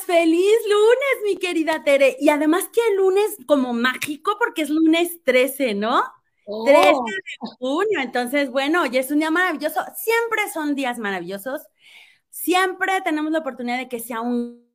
feliz lunes, mi querida Tere. Y además que el lunes como mágico porque es lunes 13, ¿no? 13 de junio. Entonces, bueno, hoy es un día maravilloso. Siempre son días maravillosos. Siempre tenemos la oportunidad de que sea un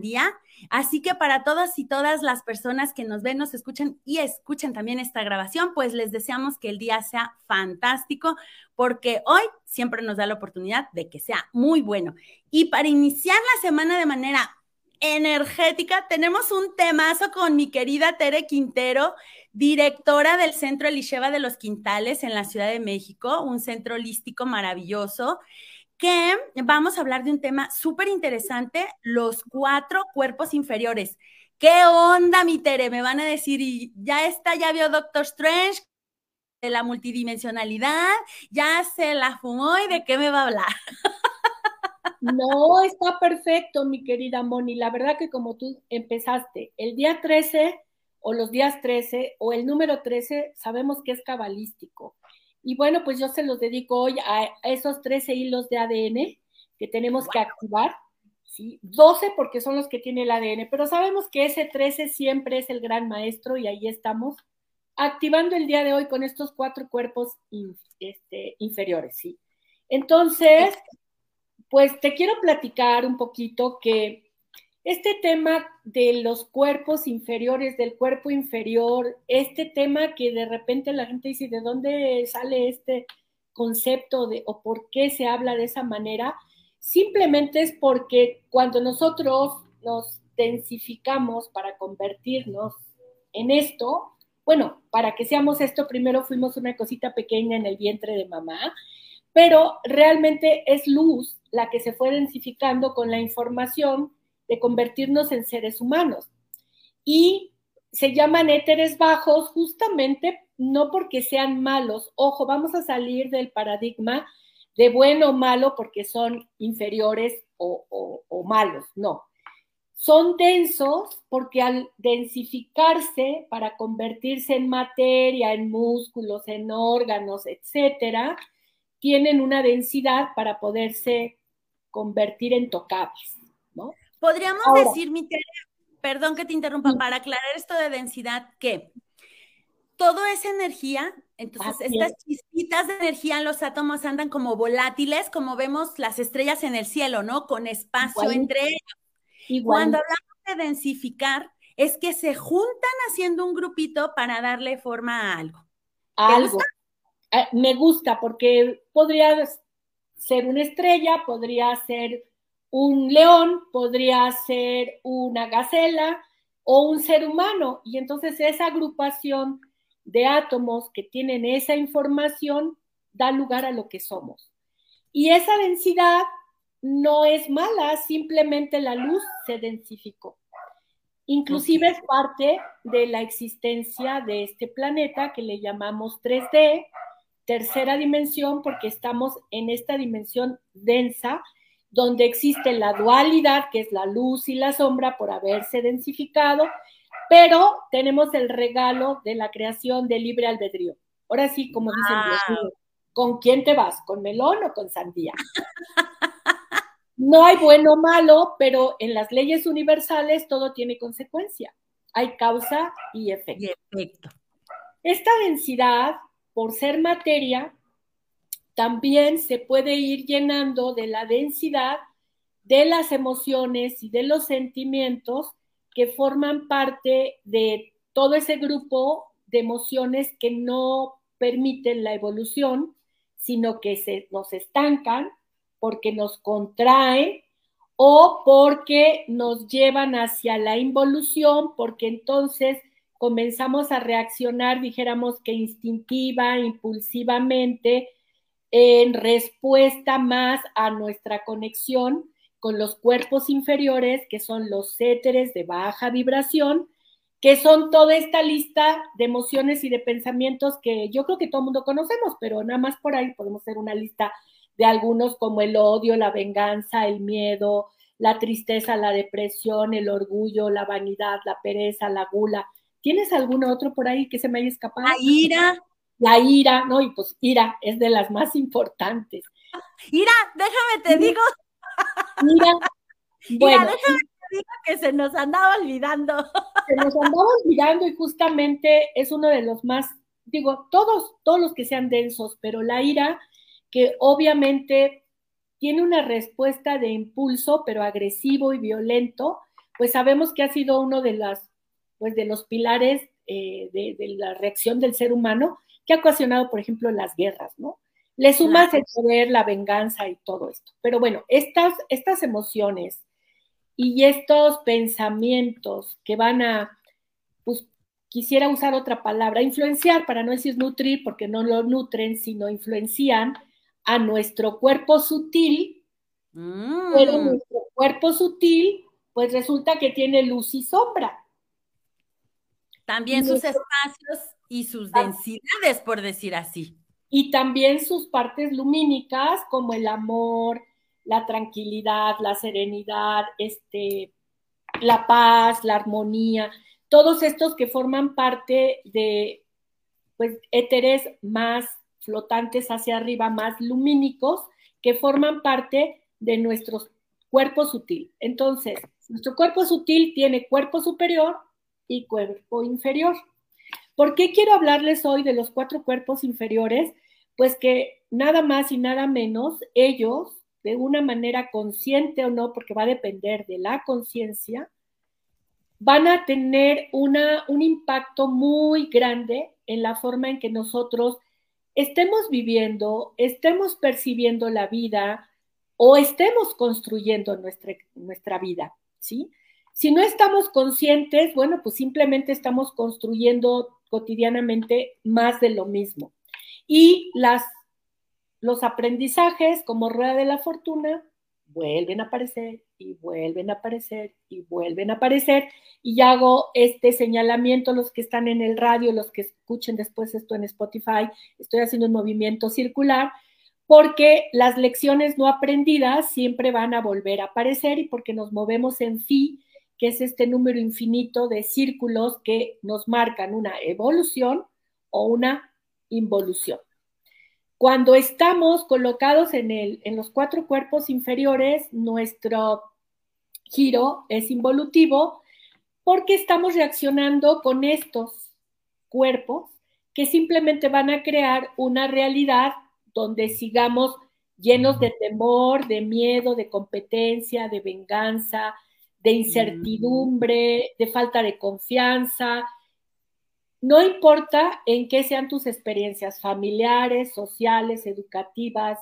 día. Así que para todas y todas las personas que nos ven, nos escuchan y escuchen también esta grabación, pues les deseamos que el día sea fantástico, porque hoy siempre nos da la oportunidad de que sea muy bueno. Y para iniciar la semana de manera energética, tenemos un temazo con mi querida Tere Quintero, directora del Centro Elisheva de los Quintales en la Ciudad de México, un centro holístico maravilloso que vamos a hablar de un tema súper interesante, los cuatro cuerpos inferiores. ¿Qué onda, mi Tere? Me van a decir, y ya está, ya vio Doctor Strange de la multidimensionalidad, ya se la fumó y de qué me va a hablar. No, está perfecto, mi querida Moni. La verdad que como tú empezaste, el día 13 o los días 13 o el número 13, sabemos que es cabalístico. Y bueno, pues yo se los dedico hoy a esos 13 hilos de ADN que tenemos que activar. ¿sí? 12 porque son los que tiene el ADN, pero sabemos que ese 13 siempre es el gran maestro y ahí estamos activando el día de hoy con estos cuatro cuerpos este, inferiores. ¿sí? Entonces, pues te quiero platicar un poquito que este tema de los cuerpos inferiores, del cuerpo inferior, este tema que de repente la gente dice, ¿de dónde sale este concepto de o por qué se habla de esa manera? Simplemente es porque cuando nosotros nos densificamos para convertirnos en esto, bueno, para que seamos esto, primero fuimos una cosita pequeña en el vientre de mamá, pero realmente es luz la que se fue densificando con la información de convertirnos en seres humanos. Y se llaman éteres bajos justamente no porque sean malos. Ojo, vamos a salir del paradigma de bueno o malo porque son inferiores o, o malos. No. Son densos porque al densificarse para convertirse en materia, en músculos, en órganos, etcétera, tienen una densidad para poderse convertir en tocables, ¿no? Podríamos decir, mi perdón que te interrumpa, para aclarar esto de densidad, que todo es energía, entonces estas chispitas de energía en los átomos andan como volátiles, como vemos las estrellas en el cielo, ¿no? Con espacio entre ellos. Y Cuando hablamos de densificar, es que se juntan haciendo un grupito para darle forma a algo. algo. Eh, me gusta porque podría ser una estrella, podría ser un león podría ser una gacela o un ser humano. Y entonces esa agrupación de átomos que tienen esa información da lugar a lo que somos. Y esa densidad no es mala, simplemente la luz se densificó. Inclusive es parte de la existencia de este planeta que le llamamos 3D, tercera dimensión, porque estamos en esta dimensión densa donde existe la dualidad, que es la luz y la sombra por haberse densificado, pero tenemos el regalo de la creación de libre albedrío. Ahora sí, como dicen los ¿con quién te vas? ¿Con melón o con sandía? No hay bueno o malo, pero en las leyes universales todo tiene consecuencia. Hay causa y efecto. Y efecto. Esta densidad, por ser materia, también se puede ir llenando de la densidad de las emociones y de los sentimientos que forman parte de todo ese grupo de emociones que no permiten la evolución, sino que se, nos estancan porque nos contraen o porque nos llevan hacia la involución, porque entonces comenzamos a reaccionar, dijéramos que instintiva, impulsivamente, en respuesta más a nuestra conexión con los cuerpos inferiores, que son los éteres de baja vibración, que son toda esta lista de emociones y de pensamientos que yo creo que todo el mundo conocemos, pero nada más por ahí podemos hacer una lista de algunos como el odio, la venganza, el miedo, la tristeza, la depresión, el orgullo, la vanidad, la pereza, la gula. ¿Tienes algún otro por ahí que se me haya escapado? La ira, la ira, ¿no? Y pues ira es de las más importantes. Ira, déjame te digo. Ira, Bueno, que se nos andaba olvidando. Se nos andaba olvidando y justamente es uno de los más, digo, todos, todos los que sean densos, pero la ira, que obviamente tiene una respuesta de impulso, pero agresivo y violento, pues sabemos que ha sido uno de las, pues de los pilares eh, de, de, la reacción del ser humano que ha ocasionado, por ejemplo, las guerras, ¿no? Le sumas el poder, la venganza y todo esto. Pero bueno, estas, estas emociones y estos pensamientos que van a, pues quisiera usar otra palabra, influenciar, para no decir nutrir, porque no lo nutren, sino influencian a nuestro cuerpo sutil, mm. pero nuestro cuerpo sutil, pues resulta que tiene luz y sombra. También sus espacios y sus densidades, por decir así y también sus partes lumínicas como el amor, la tranquilidad, la serenidad, este, la paz, la armonía, todos estos que forman parte de pues éteres más flotantes hacia arriba, más lumínicos, que forman parte de nuestro cuerpo sutil. Entonces, nuestro cuerpo sutil tiene cuerpo superior y cuerpo inferior. ¿Por qué quiero hablarles hoy de los cuatro cuerpos inferiores? Pues que nada más y nada menos ellos, de una manera consciente o no, porque va a depender de la conciencia, van a tener una, un impacto muy grande en la forma en que nosotros estemos viviendo, estemos percibiendo la vida o estemos construyendo nuestra, nuestra vida, ¿sí? Si no estamos conscientes, bueno, pues simplemente estamos construyendo cotidianamente más de lo mismo. Y los aprendizajes como rueda de la fortuna vuelven a aparecer y vuelven a aparecer y vuelven a aparecer. Y hago este señalamiento, los que están en el radio, los que escuchen después esto en Spotify, estoy haciendo un movimiento circular, porque las lecciones no aprendidas siempre van a volver a aparecer y porque nos movemos en phi que es este número infinito de círculos que nos marcan una evolución o una involución. Cuando estamos colocados en, el, en los cuatro cuerpos inferiores, nuestro giro es involutivo porque estamos reaccionando con estos cuerpos que simplemente van a crear una realidad donde sigamos llenos de temor, de miedo, de competencia, de venganza, de incertidumbre, de falta de confianza. No importa en qué sean tus experiencias familiares, sociales, educativas,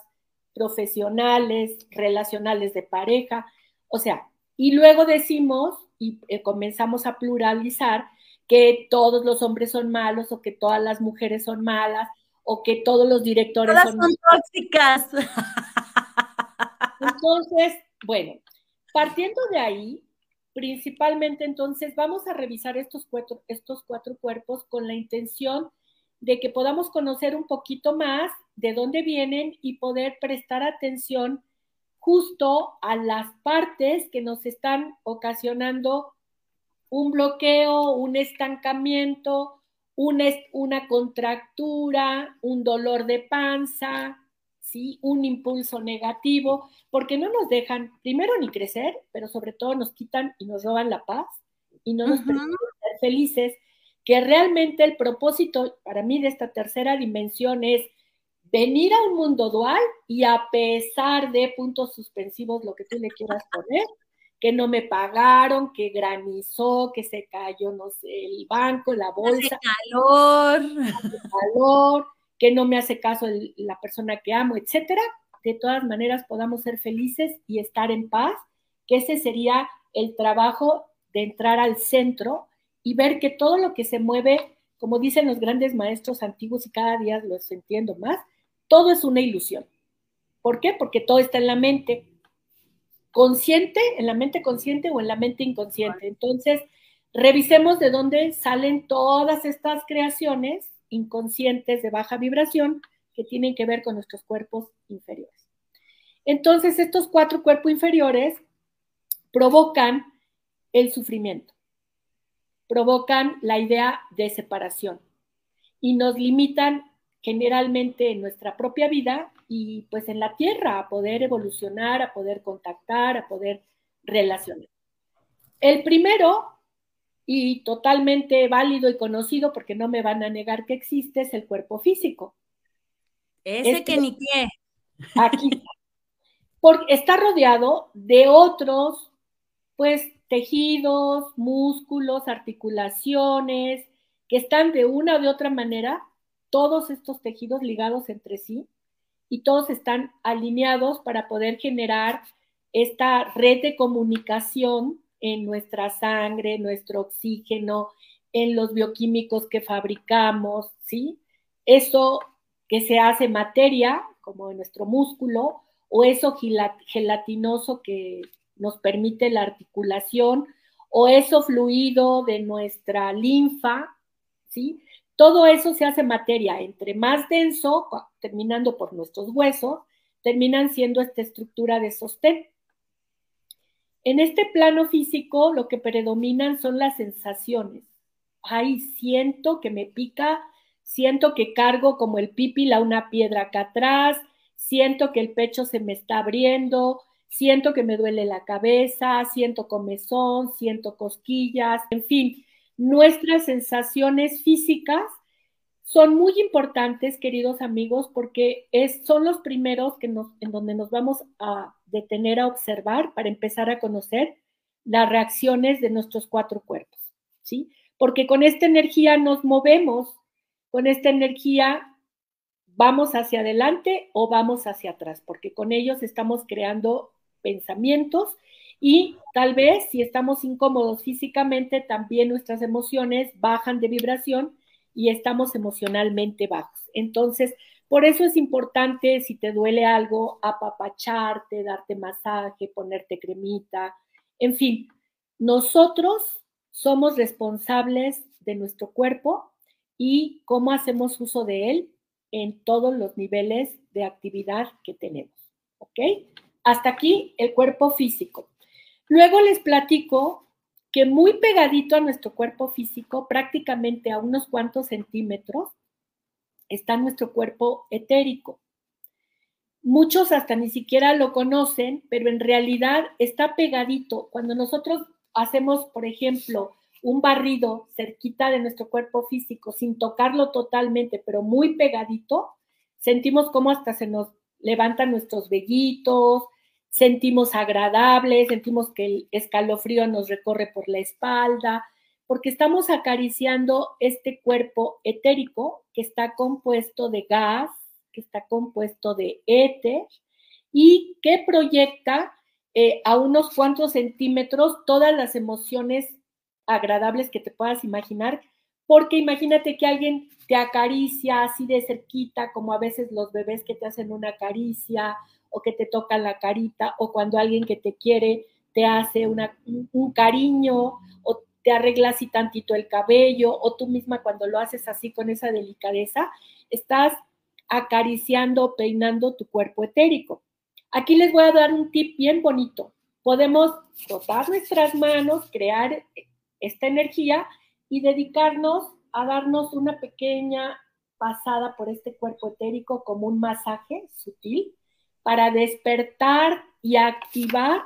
profesionales, relacionales de pareja, o sea, y luego decimos y eh, comenzamos a pluralizar que todos los hombres son malos o que todas las mujeres son malas o que todos los directores son, son tóxicas. Entonces, bueno, partiendo de ahí, Principalmente entonces vamos a revisar estos cuatro, estos cuatro cuerpos con la intención de que podamos conocer un poquito más de dónde vienen y poder prestar atención justo a las partes que nos están ocasionando un bloqueo, un estancamiento, una, una contractura, un dolor de panza, ¿sí? Un impulso negativo, porque no nos dejan, primero, ni crecer, pero sobre todo nos quitan y nos roban la paz y no nos permiten ser felices, que realmente el propósito para mí de esta tercera dimensión es venir a un mundo dual y a pesar de puntos suspensivos, lo que tú le quieras poner, que no me pagaron, que granizó, que se cayó, no sé, el banco, la bolsa. Hace calor. Hace calor que no me hace caso la persona que amo, etcétera, de todas maneras podamos ser felices y estar en paz, que ese sería el trabajo de entrar al centro y ver que todo lo que se mueve, como dicen los grandes maestros antiguos y cada día los entiendo más, todo es una ilusión. ¿Por qué? Porque todo está en la mente consciente, en la mente consciente o en la mente inconsciente. Entonces, revisemos de dónde salen todas estas creaciones inconscientes de baja vibración que tienen que ver con nuestros cuerpos inferiores. Entonces, estos cuatro cuerpos inferiores provocan el sufrimiento, provocan la idea de separación y nos limitan generalmente en nuestra propia vida y pues en la tierra a poder evolucionar, a poder contactar, a poder relacionados. El primero, y totalmente válido y conocido, porque no me van a negar que existe, es el cuerpo físico. Ese este que ni qué. Aquí. Porque está rodeado de otros, pues, tejidos, músculos, articulaciones, que están de una o de otra manera, todos estos tejidos ligados entre sí, y todos están alineados para poder generar esta red de comunicación en nuestra sangre, nuestro oxígeno, en los bioquímicos que fabricamos, ¿sí? Eso que se hace materia, como en nuestro músculo, o eso gelatinoso que nos permite la articulación, o eso fluido de nuestra linfa, ¿sí? Todo eso se hace materia. Entre más denso, terminando por nuestros huesos, terminan siendo esta estructura de sostén. En este plano físico lo que predominan son las sensaciones. Ay, siento que me pica, siento que cargo como el pípila una piedra acá atrás, siento que el pecho se me está abriendo, siento que me duele la cabeza, siento comezón, siento cosquillas, en fin, nuestras sensaciones físicas son muy importantes, queridos amigos, porque es, son los primeros que en donde nos vamos a detener a observar para empezar a conocer las reacciones de nuestros cuatro cuerpos, ¿sí? Porque con esta energía nos movemos, con esta energía vamos hacia adelante o vamos hacia atrás, porque con ellos estamos creando pensamientos y tal vez si estamos incómodos físicamente, también nuestras emociones bajan de vibración y estamos emocionalmente bajos. Entonces, por eso es importante, si te duele algo, apapacharte, darte masaje, ponerte cremita, en fin, nosotros somos responsables de nuestro cuerpo y cómo hacemos uso de él en todos los niveles de actividad que tenemos. ¿Ok? Hasta aquí el cuerpo físico. Luego les platico que muy pegadito a nuestro cuerpo físico, prácticamente a unos cuantos centímetros, está nuestro cuerpo etérico. Muchos hasta ni siquiera lo conocen, pero en realidad está pegadito. Cuando nosotros hacemos, por ejemplo, un barrido cerquita de nuestro cuerpo físico, sin tocarlo totalmente, pero muy pegadito, sentimos cómo hasta se nos levantan nuestros vellitos, sentimos agradable, sentimos que el escalofrío nos recorre por la espalda, porque estamos acariciando este cuerpo etérico que está compuesto de gas, que está compuesto de éter y que proyecta eh, a unos cuantos centímetros todas las emociones agradables que te puedas imaginar, porque imagínate que alguien te acaricia así de cerquita, como a veces los bebés que te hacen una caricia o que te tocan la carita, o cuando alguien que te quiere te hace una, un cariño o te arreglas así tantito el cabello o tú misma cuando lo haces así con esa delicadeza, estás acariciando, peinando tu cuerpo etérico. Aquí les voy a dar un tip bien bonito. Podemos frotar nuestras manos, crear esta energía y dedicarnos a darnos una pequeña pasada por este cuerpo etérico como un masaje sutil para despertar y activar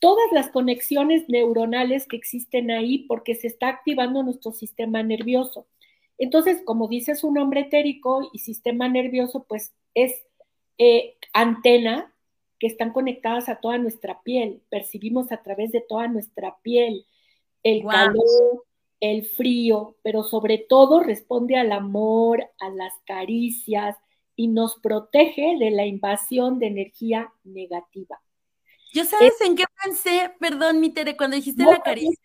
todas las conexiones neuronales que existen ahí porque se está activando nuestro sistema nervioso. Entonces, como dice su nombre etérico y sistema nervioso, pues es eh, antena que están conectadas a toda nuestra piel, percibimos a través de toda nuestra piel el calor, el frío, pero sobre todo responde al amor, a las caricias y nos protege de la invasión de energía negativa. Yo sabes en qué pensé, perdón, mi Tere, cuando dijiste la caricia.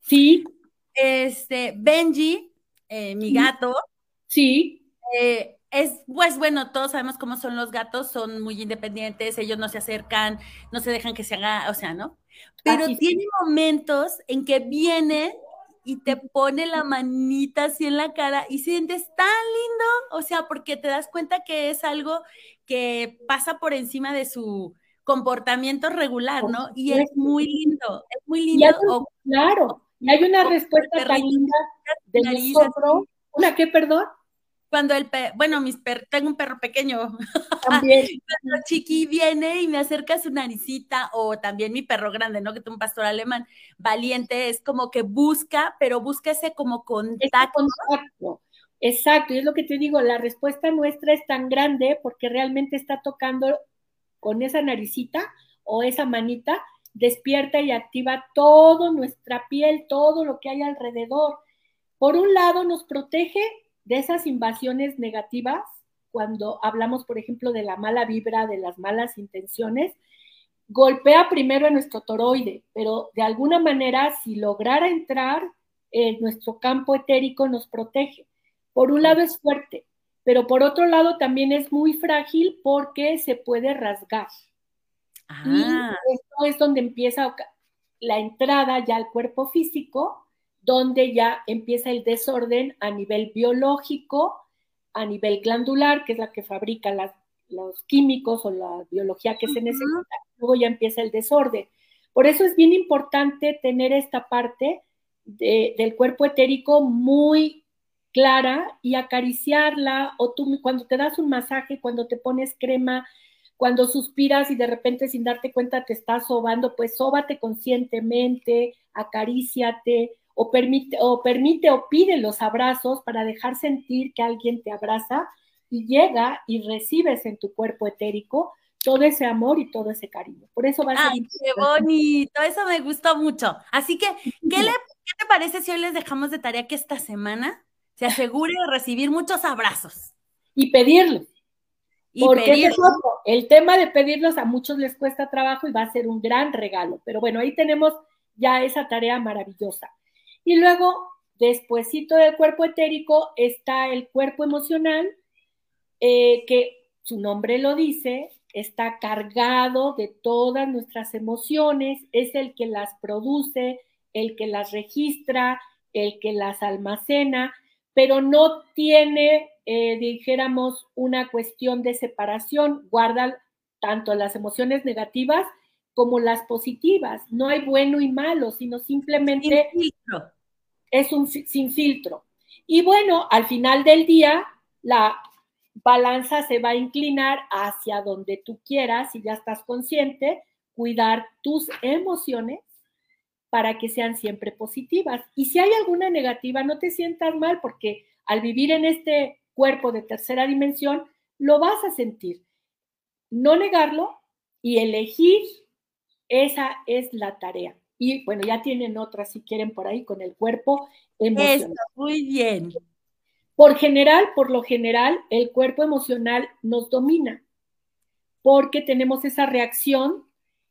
Sí. Este, Benji, eh, mi gato. Sí. Eh, es, pues bueno, todos sabemos cómo son los gatos, son muy independientes, ellos no se acercan, no se dejan que se haga, o sea, ¿no? Pero tiene momentos en que viene y te pone la manita así en la cara y sientes tan lindo, o sea, porque te das cuenta que es algo que pasa por encima de su, comportamiento regular, ¿no? Y es muy lindo, es muy lindo. claro, y hay una respuesta tan linda de nosotros. ¿Una qué, perdón? Cuando el perro, bueno, mis per tengo un perro pequeño. También. cuando Chiqui viene y me acerca su naricita, o también mi perro grande, ¿no? Que tengo un pastor alemán, valiente, es como que busca, pero busca ese como contacto. contacto. Exacto, y es lo que te digo, la respuesta nuestra es tan grande porque realmente está tocando con esa naricita o esa manita, despierta y activa toda nuestra piel, todo lo que hay alrededor. Por un lado, nos protege de esas invasiones negativas, cuando hablamos, por ejemplo, de la mala vibra, de las malas intenciones, golpea primero en nuestro toroide, pero de alguna manera, si lograra entrar en nuestro campo etérico, nos protege. Por un lado es fuerte, pero por otro lado también es muy frágil porque se puede rasgar. Y ah. esto es donde empieza la entrada ya al cuerpo físico, donde ya empieza el desorden a nivel biológico, a nivel glandular, que es la que fabrica los químicos o la biología que se necesita, luego ya empieza el desorden. Por eso es bien importante tener esta parte del cuerpo etérico muy clara y acariciarla, o tú cuando te das un masaje, cuando te pones crema, cuando suspiras y de repente sin darte cuenta te estás sobando, pues sóbate conscientemente, acaríciate, o permite, o permite o pide los abrazos para dejar sentir que alguien te abraza y llega y recibes en tu cuerpo etérico todo ese amor y todo ese cariño. Por eso va a ser. ¡Ay, qué bonito! Eso me gustó mucho. Así que, ¿qué, le, ¿qué te parece si hoy les dejamos de tarea que esta semana se asegure de recibir muchos abrazos. Y pedirlos. Y Porque el tema de pedirlos a muchos les cuesta trabajo y va a ser un gran regalo. Pero bueno, ahí tenemos ya esa tarea maravillosa. Y luego, despuesito del cuerpo etérico, está el cuerpo emocional, eh, que su nombre lo dice, está cargado de todas nuestras emociones, es el que las produce, el que las registra, el que las almacena, pero no tiene, eh, dijéramos, una cuestión de separación, guarda tanto las emociones negativas como las positivas. No hay bueno y malo, sino simplemente es un sin filtro. Y bueno, al final del día, la balanza se va a inclinar hacia donde tú quieras, si ya estás consciente, cuidar tus emociones para que sean siempre positivas. Y si hay alguna negativa, no te sientas mal porque al vivir en este cuerpo de tercera dimensión, lo vas a sentir. No negarlo y elegir, esa es la tarea. Y bueno, ya tienen otras si quieren por ahí con el cuerpo emocional. muy bien. Por general, por lo general, el cuerpo emocional nos domina porque tenemos esa reacción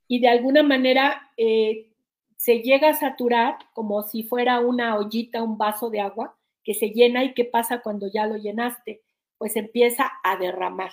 y de alguna manera eh, se llega a saturar como si fuera una ollita, un vaso de agua que se llena y qué pasa cuando ya lo llenaste, pues empieza a derramar.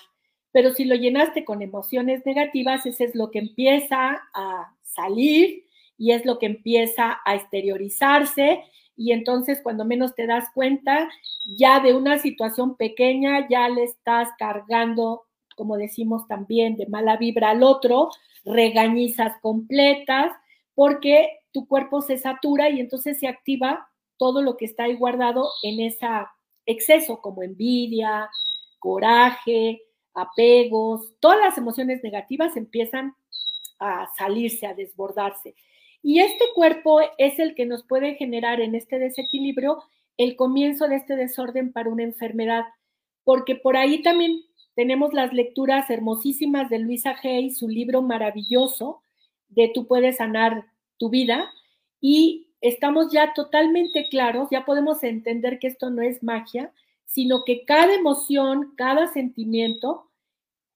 Pero si lo llenaste con emociones negativas, ese es lo que empieza a salir y es lo que empieza a exteriorizarse. Y entonces cuando menos te das cuenta, ya de una situación pequeña ya le estás cargando, como decimos también, de mala vibra al otro, regañizas completas, porque tu cuerpo se satura y entonces se activa todo lo que está ahí guardado en ese exceso, como envidia, coraje, apegos, todas las emociones negativas empiezan a salirse, a desbordarse. Y este cuerpo es el que nos puede generar en este desequilibrio el comienzo de este desorden para una enfermedad, porque por ahí también tenemos las lecturas hermosísimas de Luisa Hay, su libro maravilloso, de Tú puedes sanar tu vida y estamos ya totalmente claros, ya podemos entender que esto no es magia, sino que cada emoción, cada sentimiento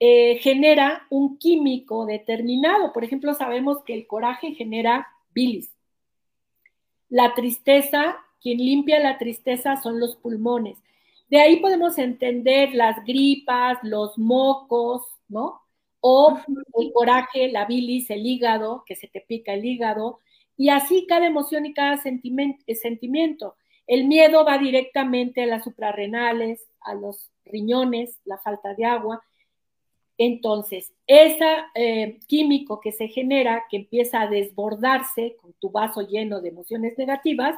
eh, genera un químico determinado. Por ejemplo, sabemos que el coraje genera bilis. La tristeza, quien limpia la tristeza son los pulmones. De ahí podemos entender las gripas, los mocos, ¿no? o el coraje, la bilis, el hígado, que se te pica el hígado, y así cada emoción y cada eh, sentimiento. El miedo va directamente a las suprarrenales, a los riñones, la falta de agua. Entonces, ese eh, químico que se genera, que empieza a desbordarse con tu vaso lleno de emociones negativas,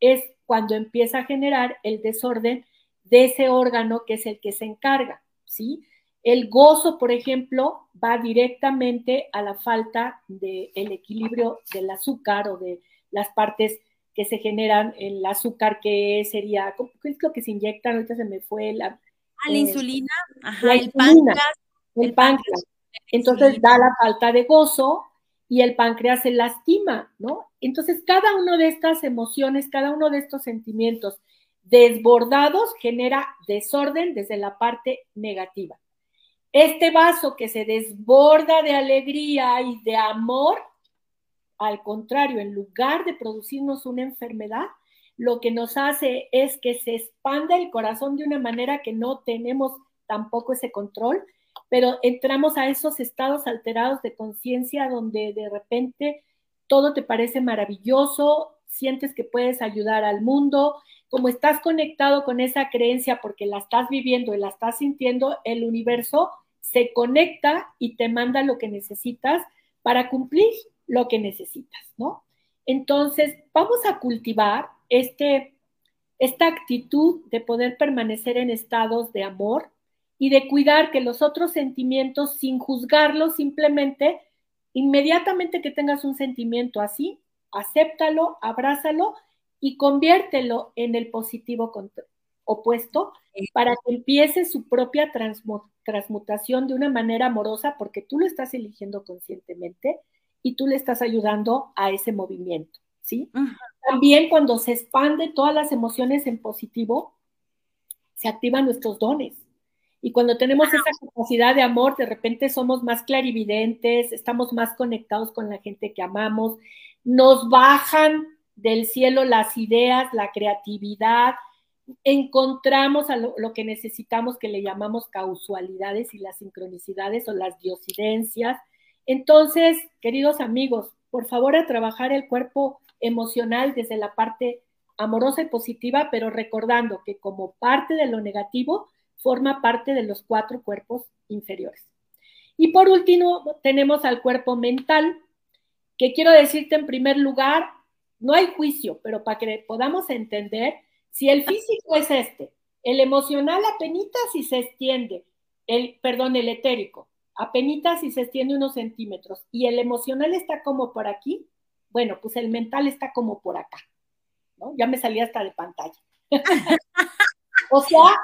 es cuando empieza a generar el desorden de ese órgano que es el que se encarga, ¿sí? El gozo, por ejemplo, va directamente a la falta del equilibrio del azúcar o de las partes que se generan el azúcar, que sería, ¿qué es lo que se inyecta? Ahorita se me fue la... Ah, la insulina, Ajá, el páncreas. El páncreas. Entonces da la falta de gozo y el páncreas se lastima, ¿no? Entonces cada una de estas emociones, cada uno de estos sentimientos desbordados genera desorden desde la parte negativa. Este vaso que se desborda de alegría y de amor, al contrario, en lugar de producirnos una enfermedad, lo que nos hace es que se expanda el corazón de una manera que no tenemos tampoco ese control, pero entramos a esos estados alterados de conciencia donde de repente todo te parece maravilloso, sientes que puedes ayudar al mundo, como estás conectado con esa creencia porque la estás viviendo y la estás sintiendo, el universo se conecta y te manda lo que necesitas para cumplir lo que necesitas, ¿no? Entonces, vamos a cultivar este, esta actitud de poder permanecer en estados de amor y de cuidar que los otros sentimientos, sin juzgarlos, simplemente, inmediatamente que tengas un sentimiento así, acéptalo, abrázalo y conviértelo en el positivo opuesto para que empiece su propia transmutación de una manera amorosa porque tú lo estás eligiendo conscientemente y tú le estás ayudando a ese movimiento, ¿sí? También cuando se expande todas las emociones en positivo, se activan nuestros dones. Y cuando tenemos esa capacidad de amor, de repente somos más clarividentes, estamos más conectados con la gente que amamos, nos bajan del cielo las ideas, la creatividad, encontramos a lo, que necesitamos que le llamamos causalidades y las sincronicidades o las diosidencias. Entonces, queridos amigos, por favor a trabajar el cuerpo emocional desde la parte amorosa y positiva, pero recordando que como parte de lo negativo forma parte de los cuatro cuerpos inferiores. Y por último, tenemos al cuerpo mental, que quiero decirte en primer lugar, no hay juicio, pero para que podamos entender, si el físico es este, el emocional apenitas y se extiende, el, perdón, el etérico, apenitas y se extiende unos centímetros, y el emocional está como por aquí, bueno, pues el mental está como por acá, ¿no? Ya me salí hasta de pantalla. o sea,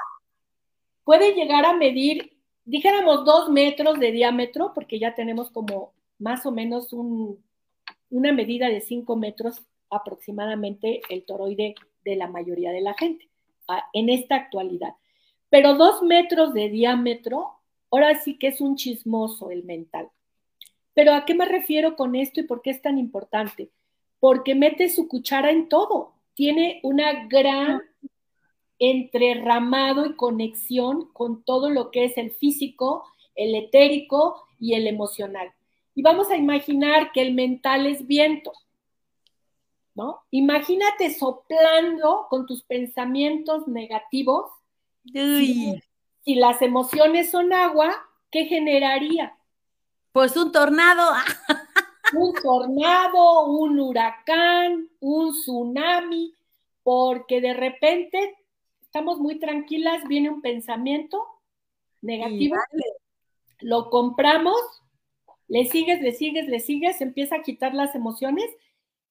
puede llegar a medir, dijéramos, dos metros de diámetro, porque ya tenemos como más o menos una medida de cinco metros aproximadamente el toroide de la mayoría de la gente en esta actualidad. Pero dos metros de diámetro, ahora sí que es un chismoso el mental. Pero ¿a qué me refiero con esto y por qué es tan importante? Porque mete su cuchara en todo. Tiene una gran entrerramado y conexión con todo lo que es el físico, el etérico y el emocional. Y vamos a imaginar que el mental es viento. ¿no? Imagínate soplando con tus pensamientos negativos. Si, las emociones son agua, ¿qué generaría? Pues un tornado. un tornado, un huracán, un tsunami, porque de repente estamos muy tranquilas, viene un pensamiento negativo, lo compramos, le sigues, le sigues, le sigues, empieza a quitar las emociones.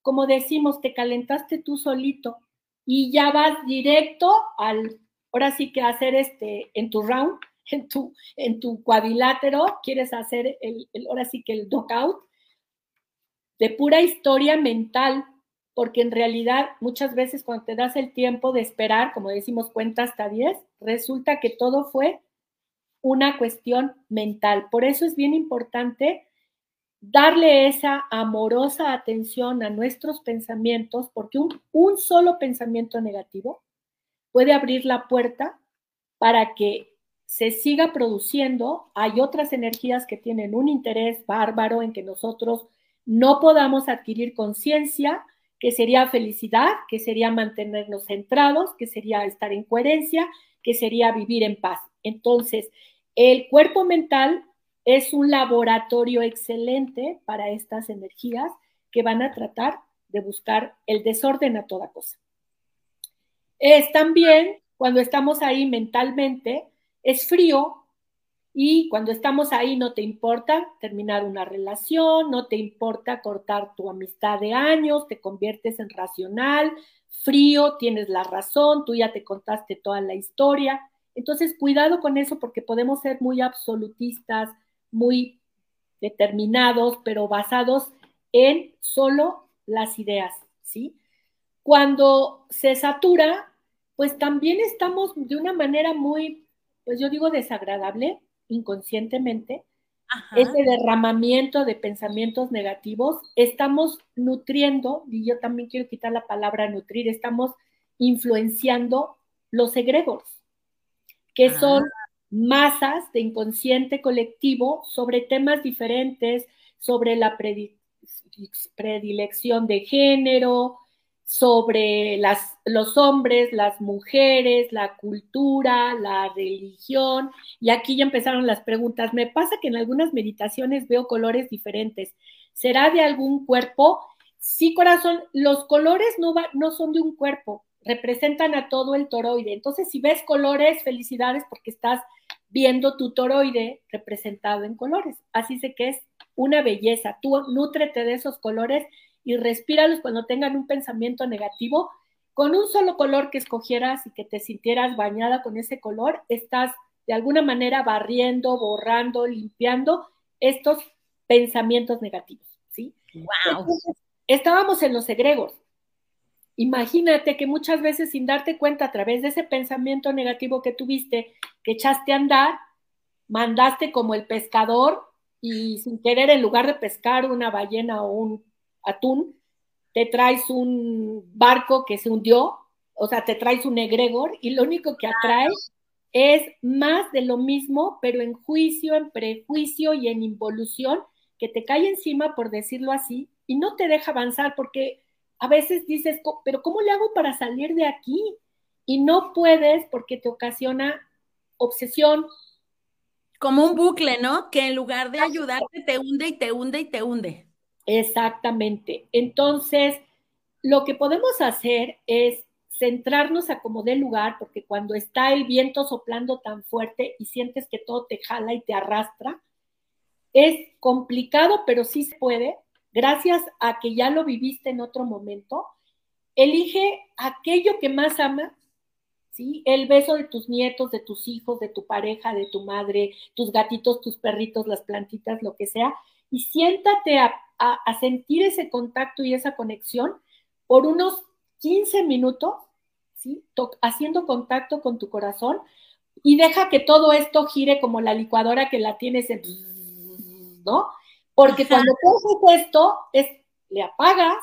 Como decimos, te calentaste tú solito y ya vas directo al, ahora sí que hacer este, en tu round, en tu, en tu cuadrilátero, quieres hacer el, ahora sí que el knockout, de pura historia mental, porque en realidad muchas veces cuando te das el tiempo de esperar, como decimos, cuenta hasta 10, resulta que todo fue una cuestión mental. Por eso es bien importante darle esa amorosa atención a nuestros pensamientos, porque un, solo pensamiento negativo puede abrir la puerta para que se siga produciendo. Hay otras energías que tienen un interés bárbaro en que nosotros no podamos adquirir conciencia, que sería felicidad, que sería mantenernos centrados, que sería estar en coherencia, que sería vivir en paz. Entonces, el cuerpo mental es un laboratorio excelente para estas energías que van a tratar de buscar el desorden a toda cosa. Es también cuando estamos ahí mentalmente, es frío y cuando estamos ahí no te importa terminar una relación, no te importa cortar tu amistad de años, te conviertes en racional, frío, tienes la razón, tú ya te contaste toda la historia. Entonces, cuidado con eso porque podemos ser muy absolutistas, muy determinados, pero basados en solo las ideas, ¿sí? Cuando se satura, pues también estamos de una manera muy, pues yo digo desagradable, inconscientemente, ese derramamiento de pensamientos negativos, estamos nutriendo, y yo también quiero quitar la palabra nutrir, estamos influenciando los egregores, que ah. son masas de inconsciente colectivo sobre temas diferentes, sobre la predilección de género, sobre las, los hombres, las mujeres, la cultura, la religión. Y aquí ya empezaron las preguntas. Me pasa que en algunas meditaciones veo colores diferentes. ¿Será de algún cuerpo? Sí, corazón, los colores no, no son de un cuerpo, representan a todo el toroide. Entonces, si ves colores, felicidades porque estás viendo tu toroide representado en colores. Así sé que es una belleza. Tú nútrete de esos colores y respíralos cuando tengan un pensamiento negativo. Con un solo color que escogieras y que te sintieras bañada con ese color, estás de alguna manera barriendo, borrando, limpiando estos pensamientos negativos, ¿sí? Wow. estábamos en los egregos. Imagínate que muchas veces sin darte cuenta a través de ese pensamiento negativo que tuviste, que echaste a andar, mandaste como el pescador y sin querer en lugar de pescar una ballena o un atún, te traes un barco que se hundió, o sea, te traes un egregor y lo único que atrae es más de lo mismo, pero en juicio, en prejuicio y en involución, que te cae encima, por decirlo así, y no te deja avanzar porque a veces dices, pero ¿cómo le hago para salir de aquí? Y no puedes porque te ocasiona obsesión. Como un bucle, ¿no? Que en lugar de ayudarte te hunde y te hunde y te hunde. Exactamente. Entonces, lo que podemos hacer es centrarnos a como dé lugar, porque cuando está el viento soplando tan fuerte y sientes que todo te jala y te arrastra, es complicado, pero sí se puede, gracias a que ya lo viviste en otro momento. Elige aquello que más amas, ¿sí? El beso de tus nietos, de tus hijos, de tu pareja, de tu madre, tus gatitos, tus perritos, las plantitas, lo que sea, y siéntate a, sentir ese contacto y esa conexión por unos 15 minutos, ¿sí? haciendo contacto con tu corazón y deja que todo esto gire como la licuadora que la tienes en, ¿no? Porque cuando haces esto, es, le apagas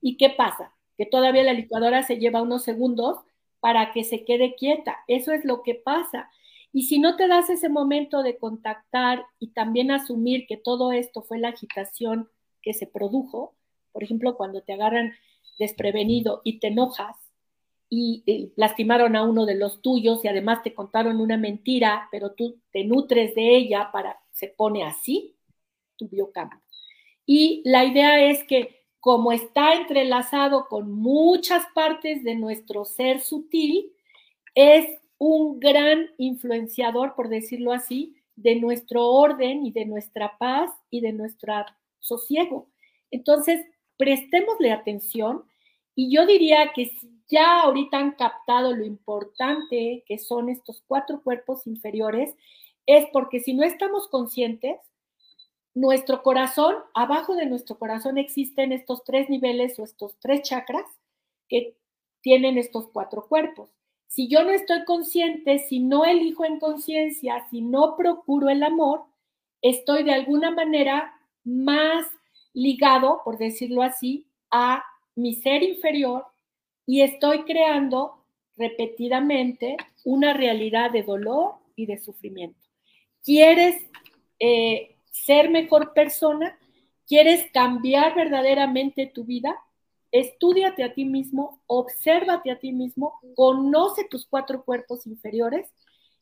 y ¿qué pasa? Que todavía la licuadora se lleva unos segundos para que se quede quieta. Eso es lo que pasa. Y si no te das ese momento de contactar y también asumir que todo esto fue la agitación que se produjo, por ejemplo, cuando te agarran desprevenido y te enojas y, lastimaron a uno de los tuyos y además te contaron una mentira, pero tú te nutres de ella para, se pone así, tu biocampo. Y la idea es que como está entrelazado con muchas partes de nuestro ser sutil, es un gran influenciador, por decirlo así, de nuestro orden y de nuestra paz y de nuestro sosiego. Entonces, prestémosle atención y yo diría que ya ahorita han captado lo importante que son estos cuatro cuerpos inferiores, es porque si no estamos conscientes, nuestro corazón, abajo de nuestro corazón existen estos tres niveles o estos tres chakras que tienen estos cuatro cuerpos. Si yo no estoy consciente, si no elijo en conciencia, si no procuro el amor, estoy de alguna manera más ligado, por decirlo así, a mi ser inferior y estoy creando repetidamente una realidad de dolor y de sufrimiento. ¿Quieres eh, ser mejor persona? ¿Quieres cambiar verdaderamente tu vida? Estúdiate a ti mismo, obsérvate a ti mismo, conoce tus cuatro cuerpos inferiores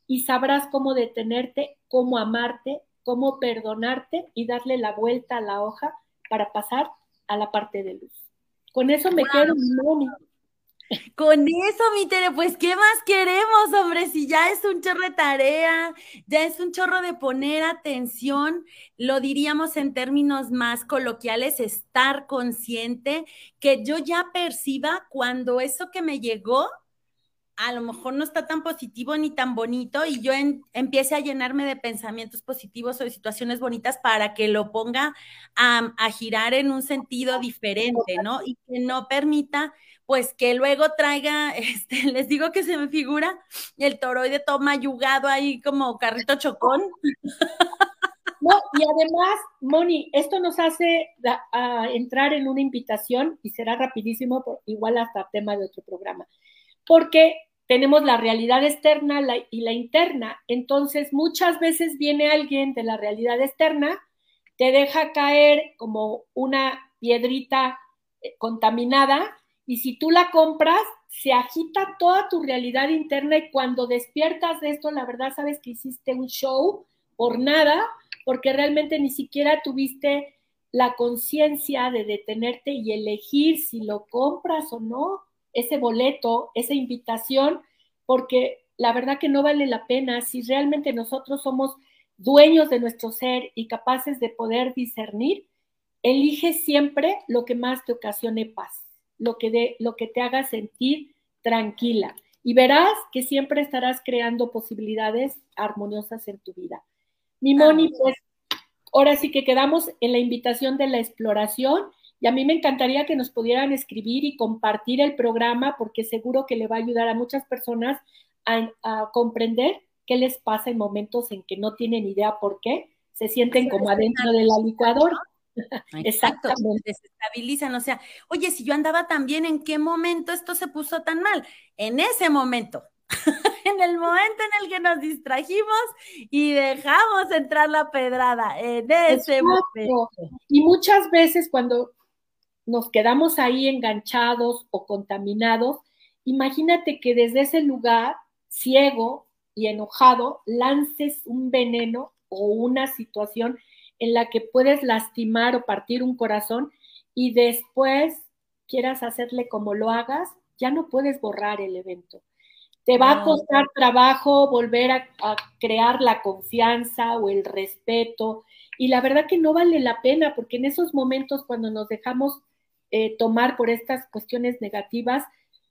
y sabrás cómo detenerte, cómo amarte, cómo perdonarte y darle la vuelta a la hoja para pasar a la parte de luz. Con eso me quedo, Con eso, mi Tere, pues, ¿qué más queremos, hombre? Si ya es un chorro de tarea, ya es un chorro de poner atención, lo diríamos en términos más coloquiales, estar consciente, que yo ya perciba cuando eso que me llegó a lo mejor no está tan positivo ni tan bonito y yo empiece a llenarme de pensamientos positivos o de situaciones bonitas para que lo ponga a, girar en un sentido diferente, ¿no? Y que no permita pues que luego traiga, este, les digo que se me figura el toroide todo mayugado ahí como carrito chocón. No, y además, Moni, esto nos hace entrar en una invitación y será rapidísimo, igual hasta tema de otro programa, porque tenemos la realidad externa y la interna. Entonces, muchas veces viene alguien de la realidad externa, te deja caer como una piedrita eh, contaminada y si tú la compras, se agita toda tu realidad interna y cuando despiertas de esto, la verdad sabes que hiciste un show por nada, porque realmente ni siquiera tuviste la conciencia de detenerte y elegir si lo compras o no, ese boleto, esa invitación, porque la verdad que no vale la pena si realmente nosotros somos dueños de nuestro ser y capaces de poder discernir, elige siempre lo que más te ocasione paz lo que, de, lo que te haga sentir tranquila. Y verás que siempre estarás creando posibilidades armoniosas en tu vida. Mi Moni, pues ahora sí que quedamos en la invitación de la exploración y a mí me encantaría que nos pudieran escribir y compartir el programa porque seguro que le va a ayudar a muchas personas a, a comprender qué les pasa en momentos en que no tienen idea por qué, se sienten como adentro de la licuadora. Exacto, se desestabilizan, o sea, oye, si yo andaba tan bien, ¿en qué momento esto se puso tan mal? En ese momento, en el momento en el que nos distrajimos y dejamos entrar la pedrada, en ese momento. Y muchas veces cuando nos quedamos ahí enganchados o contaminados, imagínate que desde ese lugar ciego y enojado lances un veneno o una situación en la que puedes lastimar o partir un corazón y después quieras hacerle como lo hagas, ya no puedes borrar el evento. Te va a costar trabajo volver a, crear la confianza o el respeto. Y la verdad que no vale la pena, porque en esos momentos cuando nos dejamos eh, tomar por estas cuestiones negativas,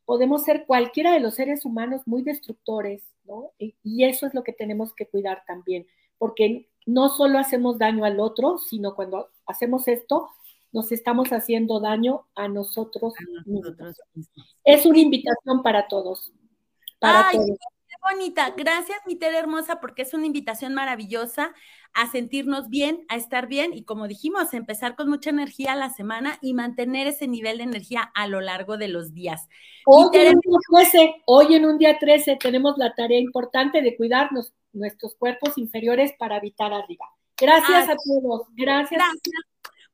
podemos ser cualquiera de los seres humanos muy destructores, ¿no? y eso es lo que tenemos que cuidar también, porque no solo hacemos daño al otro, sino cuando hacemos esto, nos estamos haciendo daño a nosotros, mismos. Es una invitación para todos. Para todos. Bonita. Gracias, mi Tere hermosa, porque es una invitación maravillosa a sentirnos bien, a estar bien y como dijimos, empezar con mucha energía la semana y mantener ese nivel de energía a lo largo de los días. Hoy, en, un día 13, hoy en un día 13 tenemos la tarea importante de cuidarnos nuestros cuerpos inferiores para habitar arriba. Gracias a todos. Gracias.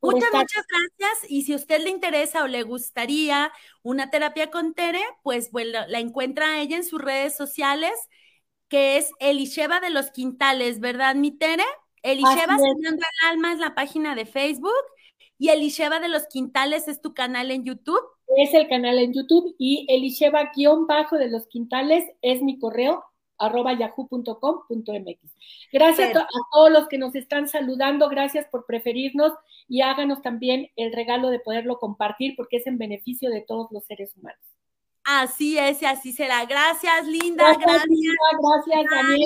Muchas, muchas gracias. Y si a usted le interesa o le gustaría una terapia con Tere, pues bueno, la encuentra a ella en sus redes sociales, que es Elisheva de los Quintales, ¿verdad, mi Tere? Elisheva Sanando el Alma es la página de Facebook y Elisheva de los Quintales es tu canal en YouTube. Es el canal en YouTube y Elisheva guion bajo de los Quintales es mi correo arroba yahoo.com.mx. Gracias a, todos los que nos están saludando, gracias por preferirnos y háganos también el regalo de poderlo compartir porque es en beneficio de todos los seres humanos. Así es y así será. Gracias, Linda. Gracias, gracias, Daniela.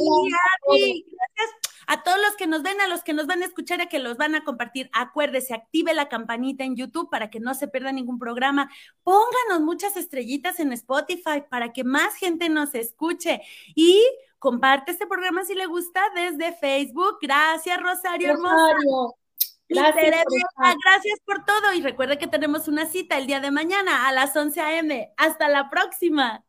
Gracias a todos los que nos ven, a los que nos van a escuchar, a que los van a compartir. Acuérdese, active la campanita en YouTube para que no se pierda ningún programa. Pónganos muchas estrellitas en Spotify para que más gente nos escuche. Y comparte este programa si le gusta desde Facebook. Gracias, Rosario, Rosario. Gracias por, gracias por todo y recuerde que tenemos una cita el día de mañana a las 11 a.m. Hasta la próxima.